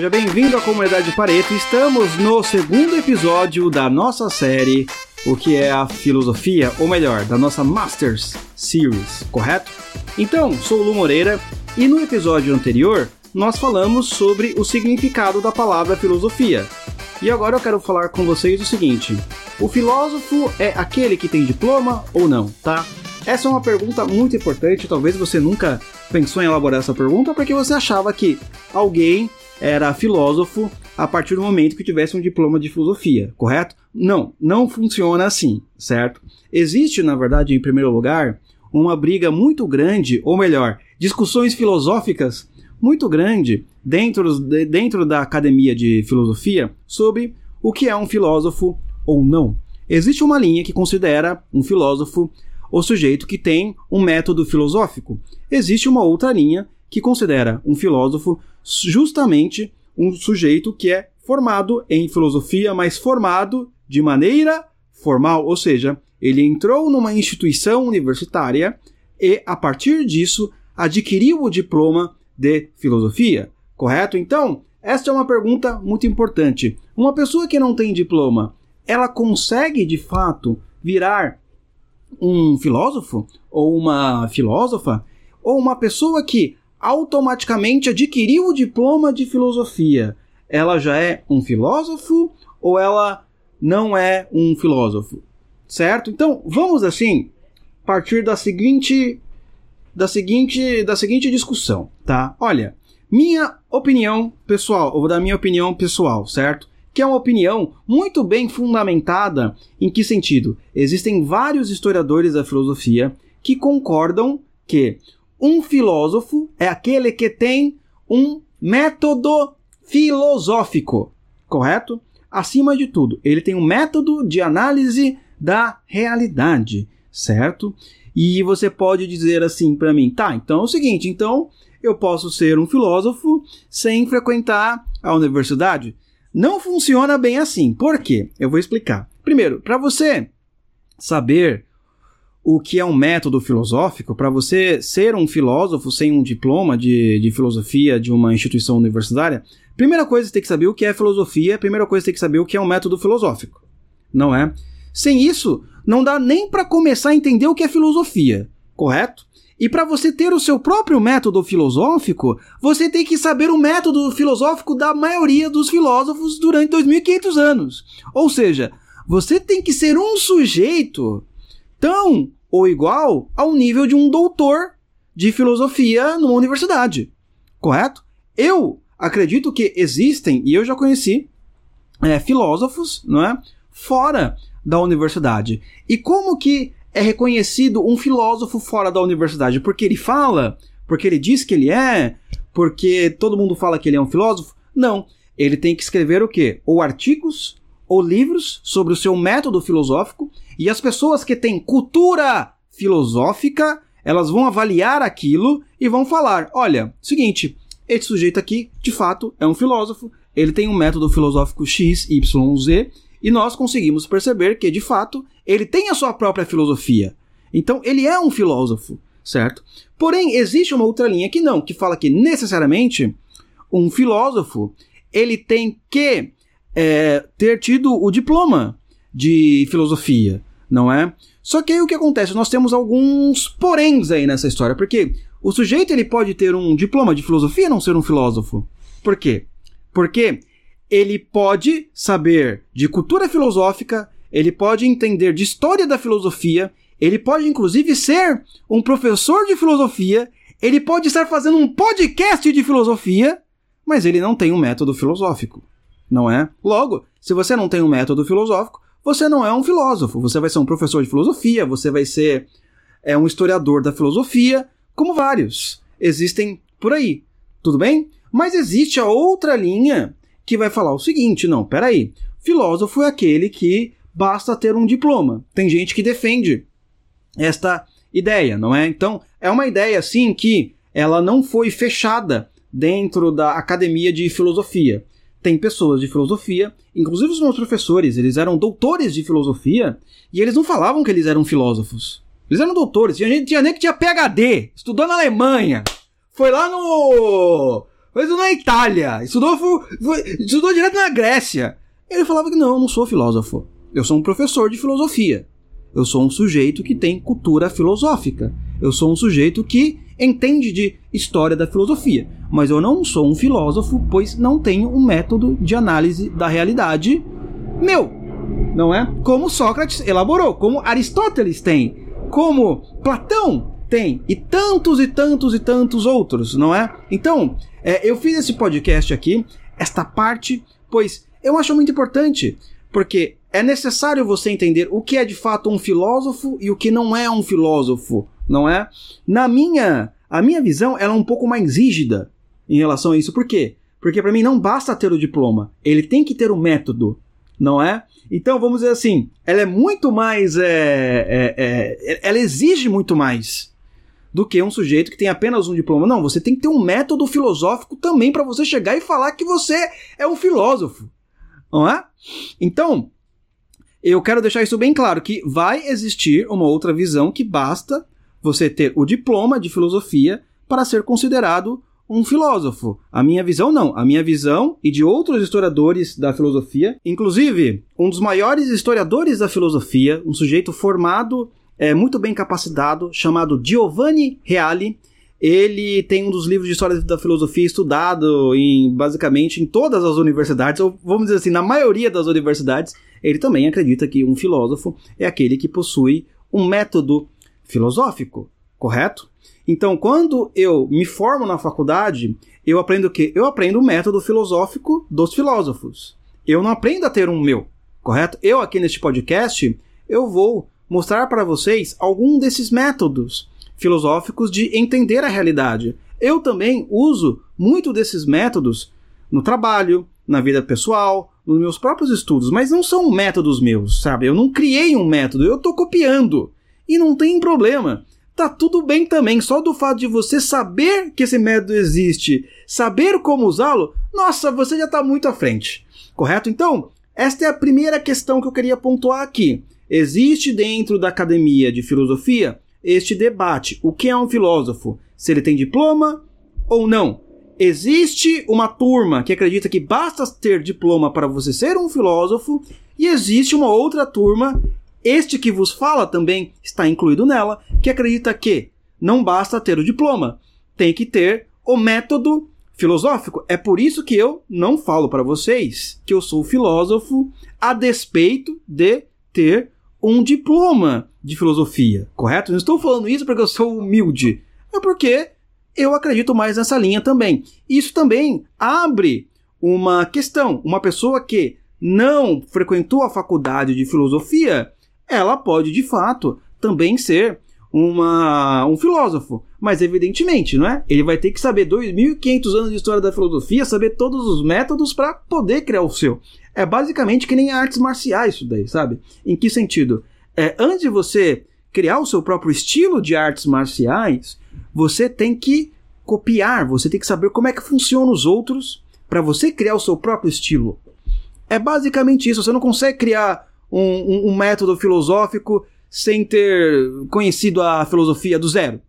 seja bem-vindo à comunidade Pareto. Estamos no segundo episódio da nossa série O que é a filosofia, ou melhor, da nossa Masters Series, correto? Então, sou o Lu Moreira e no episódio anterior nós falamos sobre o significado da palavra filosofia. E agora eu quero falar com vocês o seguinte: o filósofo é aquele que tem diploma ou não, tá? Essa é uma pergunta muito importante, talvez você nunca pensou em elaborar essa pergunta porque você achava que alguém era filósofo a partir do momento que tivesse um diploma de filosofia, correto? Não, não funciona assim, certo? Existe, na verdade, em primeiro lugar, uma briga muito grande, ou melhor, discussões filosóficas muito grande dentro, dentro da academia de filosofia sobre o que é um filósofo ou não. Existe uma linha que considera um filósofo o sujeito que tem um método filosófico. Existe uma outra linha que considera um filósofo justamente um sujeito que é formado em filosofia, mas formado de maneira formal, ou seja, ele entrou numa instituição universitária e, a partir disso, adquiriu o diploma de filosofia, correto? Então, esta é uma pergunta muito importante. Uma pessoa que não tem diploma, ela consegue de fato virar um filósofo ou uma filósofa ou uma pessoa que automaticamente adquiriu o diploma de filosofia, ela já é um filósofo ou ela não é um filósofo? Certo? Então, vamos assim partir da seguinte da seguinte da seguinte discussão, tá? Olha, minha opinião pessoal, vou dar minha opinião pessoal, certo? Que é uma opinião muito bem fundamentada em que sentido? Existem vários historiadores da filosofia que concordam que um filósofo é aquele que tem um método filosófico, correto? Acima de tudo, ele tem um método de análise da realidade, certo? E você pode dizer assim para mim, tá, então é o seguinte, então eu posso ser um filósofo sem frequentar a universidade? Não funciona bem assim. Por quê? Eu vou explicar. Primeiro, para você saber o que é um método filosófico, para você ser um filósofo sem um diploma de, de filosofia de uma instituição universitária, primeira coisa você tem que saber o que é filosofia, primeira coisa você tem que saber o que é um método filosófico. Não é? Sem isso, não dá nem para começar a entender o que é filosofia, correto? E para você ter o seu próprio método filosófico, você tem que saber o método filosófico da maioria dos filósofos durante 2500 anos. Ou seja, você tem que ser um sujeito tão ou igual ao nível de um doutor de filosofia numa universidade. Correto? Eu acredito que existem, e eu já conheci, é, filósofos não é, fora da universidade. E como que é reconhecido um filósofo fora da universidade? Porque ele fala? Porque ele diz que ele é? Porque todo mundo fala que ele é um filósofo? Não. Ele tem que escrever o quê? Ou artigos ou livros sobre o seu método filosófico e as pessoas que têm cultura filosófica, elas vão avaliar aquilo e vão falar: olha, seguinte, esse sujeito aqui, de fato, é um filósofo, ele tem um método filosófico X, Y, Z, e nós conseguimos perceber que, de fato, ele tem a sua própria filosofia. Então, ele é um filósofo, certo? Porém, existe uma outra linha que não, que fala que necessariamente um filósofo ele tem que é, ter tido o diploma de filosofia, não é? Só que aí o que acontece? Nós temos alguns poréns aí nessa história, porque o sujeito ele pode ter um diploma de filosofia e não ser um filósofo. Por quê? Porque ele pode saber de cultura filosófica, ele pode entender de história da filosofia, ele pode inclusive ser um professor de filosofia, ele pode estar fazendo um podcast de filosofia, mas ele não tem um método filosófico não é? Logo, se você não tem um método filosófico, você não é um filósofo. Você vai ser um professor de filosofia, você vai ser é, um historiador da filosofia, como vários existem por aí. Tudo bem? Mas existe a outra linha que vai falar o seguinte: não, peraí. Filósofo é aquele que basta ter um diploma. Tem gente que defende esta ideia, não é? Então, é uma ideia assim que ela não foi fechada dentro da academia de filosofia tem pessoas de filosofia, inclusive os meus professores, eles eram doutores de filosofia e eles não falavam que eles eram filósofos. Eles eram doutores. Tinha gente tinha nem que tinha PhD, estudou na Alemanha. Foi lá no estudou na Itália, estudou, foi, foi, estudou direto na Grécia. Ele falava que não, eu não sou filósofo. Eu sou um professor de filosofia. Eu sou um sujeito que tem cultura filosófica. Eu sou um sujeito que entende de história da filosofia. Mas eu não sou um filósofo, pois não tenho um método de análise da realidade meu. Não é? Como Sócrates elaborou, como Aristóteles tem, como Platão tem, e tantos e tantos e tantos outros, não é? Então, é, eu fiz esse podcast aqui, esta parte, pois eu acho muito importante, porque é necessário você entender o que é de fato um filósofo e o que não é um filósofo, não é? Na minha, a minha visão, ela é um pouco mais rígida em relação a isso. Por quê? Porque para mim não basta ter o diploma, ele tem que ter o método, não é? Então vamos dizer assim, ela é muito mais, é, é, é, ela exige muito mais do que um sujeito que tem apenas um diploma. Não, você tem que ter um método filosófico também para você chegar e falar que você é um filósofo, não é? Então, eu quero deixar isso bem claro que vai existir uma outra visão que basta você ter o diploma de filosofia para ser considerado um filósofo. A minha visão não. A minha visão e de outros historiadores da filosofia, inclusive um dos maiores historiadores da filosofia, um sujeito formado é, muito bem capacitado, chamado Giovanni Reale. Ele tem um dos livros de história da filosofia estudado em basicamente em todas as universidades, ou vamos dizer assim, na maioria das universidades. Ele também acredita que um filósofo é aquele que possui um método filosófico, correto? Então, quando eu me formo na faculdade, eu aprendo o quê? Eu aprendo o método filosófico dos filósofos. Eu não aprendo a ter um meu, correto? Eu aqui neste podcast, eu vou mostrar para vocês algum desses métodos filosóficos de entender a realidade. Eu também uso muito desses métodos no trabalho, na vida pessoal, nos meus próprios estudos, mas não são métodos meus, sabe? Eu não criei um método, eu estou copiando. E não tem problema. Tá tudo bem também, só do fato de você saber que esse método existe, saber como usá-lo, nossa, você já está muito à frente. Correto? Então, esta é a primeira questão que eu queria pontuar aqui. Existe dentro da academia de filosofia este debate: o que é um filósofo? Se ele tem diploma ou não? Existe uma turma que acredita que basta ter diploma para você ser um filósofo, e existe uma outra turma, este que vos fala também está incluído nela, que acredita que não basta ter o diploma, tem que ter o método filosófico. É por isso que eu não falo para vocês que eu sou filósofo a despeito de ter um diploma de filosofia, correto? Não estou falando isso porque eu sou humilde, é porque eu acredito mais nessa linha também. Isso também abre uma questão. Uma pessoa que não frequentou a faculdade de filosofia, ela pode de fato também ser uma, um filósofo. Mas evidentemente, não é? Ele vai ter que saber 2.500 anos de história da filosofia, saber todos os métodos para poder criar o seu. É basicamente que nem artes marciais isso daí, sabe? Em que sentido? É, antes de você criar o seu próprio estilo de artes marciais, você tem que copiar, você tem que saber como é que funcionam os outros para você criar o seu próprio estilo. É basicamente isso. Você não consegue criar um, um, método filosófico sem ter conhecido a filosofia do zero.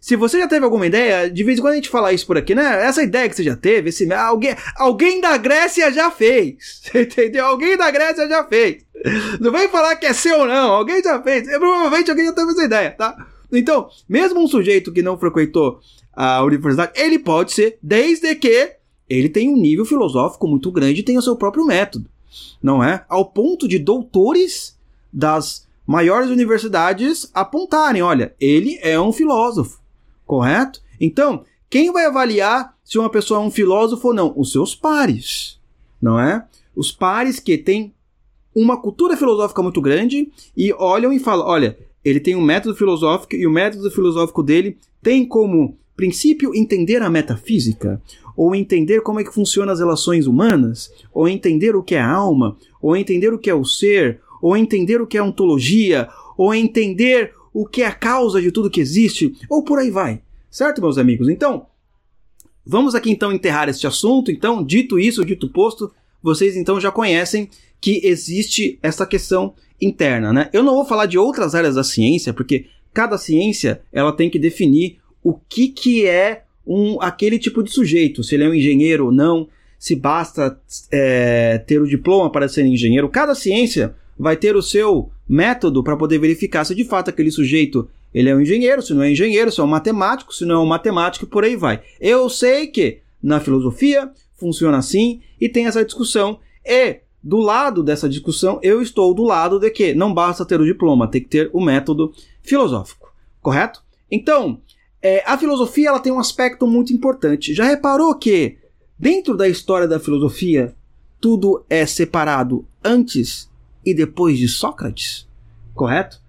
Se você já teve alguma ideia, de vez em quando a gente fala isso por aqui, né? Essa ideia que você já teve, esse, alguém, alguém da Grécia já fez. Entendeu? Alguém da Grécia já fez. Não vem falar que é seu, não. Alguém já fez. É, provavelmente alguém já teve essa ideia, tá? Então, mesmo um sujeito que não frequentou a universidade, ele pode ser, desde que ele tenha um nível filosófico muito grande e tenha o seu próprio método. Não é? Ao ponto de doutores das maiores universidades apontarem: olha, ele é um filósofo correto? Então, quem vai avaliar se uma pessoa é um filósofo ou não? Os seus pares, não é? Os pares que têm uma cultura filosófica muito grande e olham e falam: olha, ele tem um método filosófico e o método filosófico dele tem como princípio entender a metafísica, ou entender como é que funcionam as relações humanas, ou entender o que é a alma, ou entender o que é o ser, ou entender o que é ontologia, ou entender o que é a causa de tudo que existe, ou por aí vai. Certo, meus amigos? Então, vamos aqui então enterrar este assunto. Então, dito isso, dito posto, vocês então já conhecem que existe essa questão interna, né? Eu não vou falar de outras áreas da ciência, porque cada ciência ela tem que definir o que, que é um, aquele tipo de sujeito, se ele é um engenheiro ou não, se basta é, ter o diploma para ser engenheiro. Cada ciência vai ter o seu método para poder verificar se de fato aquele sujeito ele é um engenheiro, se não é engenheiro, se é um matemático, se não é um matemático por aí vai. Eu sei que na filosofia funciona assim e tem essa discussão e do lado dessa discussão eu estou do lado de que não basta ter o diploma, tem que ter o método filosófico, correto? Então, é, a filosofia ela tem um aspecto muito importante. Já reparou que dentro da história da filosofia tudo é separado antes e depois de Sócrates, correto?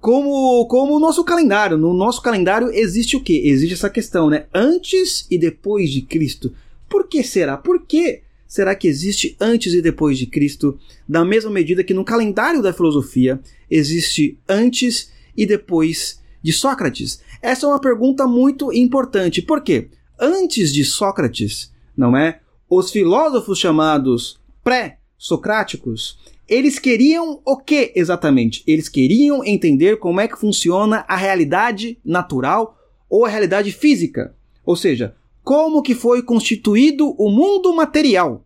Como, como o nosso calendário. No nosso calendário existe o que? Existe essa questão, né? Antes e depois de Cristo. Por que será? Por que será que existe antes e depois de Cristo, da mesma medida que no calendário da filosofia existe antes e depois de Sócrates? Essa é uma pergunta muito importante. Por quê? Antes de Sócrates, não é? Os filósofos chamados pré-socráticos, eles queriam o que exatamente? Eles queriam entender como é que funciona a realidade natural ou a realidade física. Ou seja, como que foi constituído o mundo material,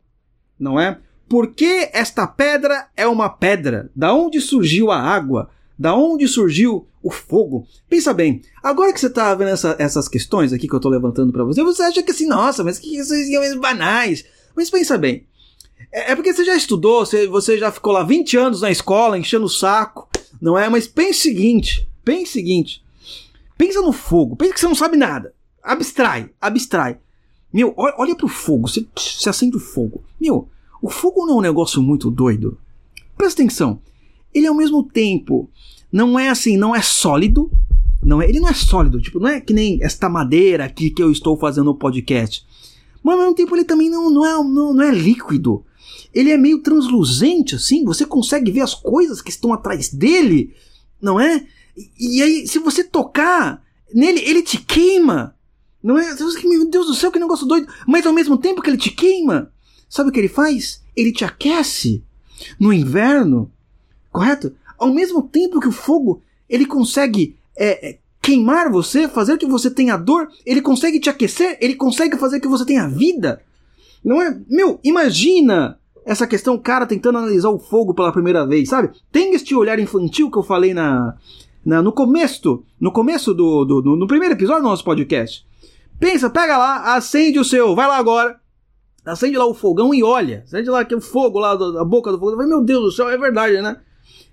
não é? Por que esta pedra é uma pedra? Da onde surgiu a água? Da onde surgiu o fogo? Pensa bem, agora que você está vendo essa, essas questões aqui que eu estou levantando para você, você acha que assim, nossa, mas que isso é banais. Mas pensa bem, é, é, porque você já estudou, você, você já ficou lá 20 anos na escola, enchendo o saco, não é? Mas pense o seguinte, pense o seguinte, pensa no fogo, pensa que você não sabe nada. Abstrai, abstrai. Meu, olha, olha pro fogo, você, você acende o fogo. Meu, o fogo não é um negócio muito doido. Presta atenção. Ele ao mesmo tempo não é assim, não é sólido, não é, ele não é sólido, tipo, não é que nem esta madeira aqui que eu estou fazendo no podcast. Mas ao mesmo tempo ele também não, não, é, não, não é líquido. Ele é meio transluzente, assim, você consegue ver as coisas que estão atrás dele, não é? E, e aí, se você tocar nele, ele te queima. Não é? Meu Deus do céu, que negócio doido. Mas ao mesmo tempo que ele te queima, sabe o que ele faz? Ele te aquece no inverno, correto? Ao mesmo tempo que o fogo ele consegue é, é, queimar você, fazer que você tenha dor, ele consegue te aquecer, ele consegue fazer que você tenha vida. Não é? Meu, imagina essa questão, o cara tentando analisar o fogo pela primeira vez, sabe? Tem este olhar infantil que eu falei na, na no começo, no começo do, do, do no primeiro episódio do nosso podcast. Pensa, pega lá, acende o seu, vai lá agora. Acende lá o fogão e olha. Acende lá aquele fogo lá da boca do fogo. Vai, meu Deus do céu, é verdade, né?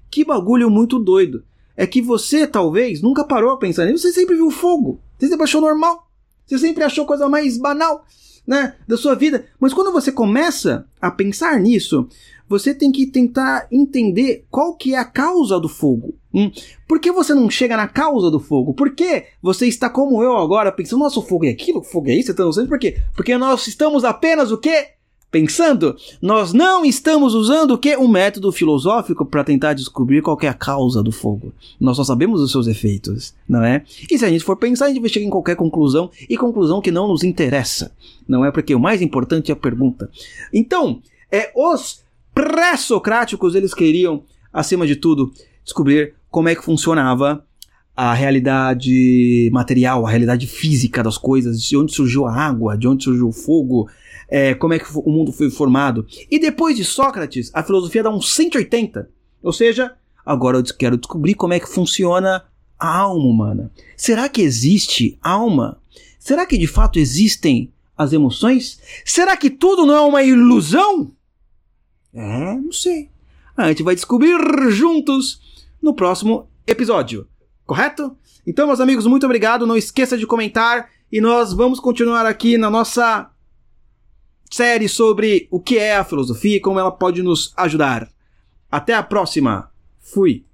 Que bagulho muito doido. É que você, talvez, nunca parou a pensar nisso. Você sempre viu fogo. Você sempre achou normal. Você sempre achou coisa mais banal, né? Da sua vida. Mas quando você começa a pensar nisso, você tem que tentar entender qual que é a causa do fogo. Hum? Por que você não chega na causa do fogo? Por que você está como eu agora, pensando, nossa, o fogo é aquilo, o fogo é isso, então, por quê? Porque nós estamos apenas o quê? Pensando, nós não estamos usando o que? Um método filosófico para tentar descobrir qual é a causa do fogo. Nós só sabemos os seus efeitos, não é? E se a gente for pensar, a gente vai chegar em qualquer conclusão, e conclusão que não nos interessa, não é? Porque o mais importante é a pergunta. Então, é os pré-socráticos, eles queriam, acima de tudo, descobrir como é que funcionava a realidade material, a realidade física das coisas, de onde surgiu a água, de onde surgiu o fogo, é, como é que o mundo foi formado. E depois de Sócrates, a filosofia dá um 180. Ou seja, agora eu quero descobrir como é que funciona a alma humana. Será que existe alma? Será que de fato existem as emoções? Será que tudo não é uma ilusão? É, não sei. A gente vai descobrir juntos no próximo episódio, correto? Então, meus amigos, muito obrigado. Não esqueça de comentar e nós vamos continuar aqui na nossa série sobre o que é a filosofia e como ela pode nos ajudar. Até a próxima. Fui.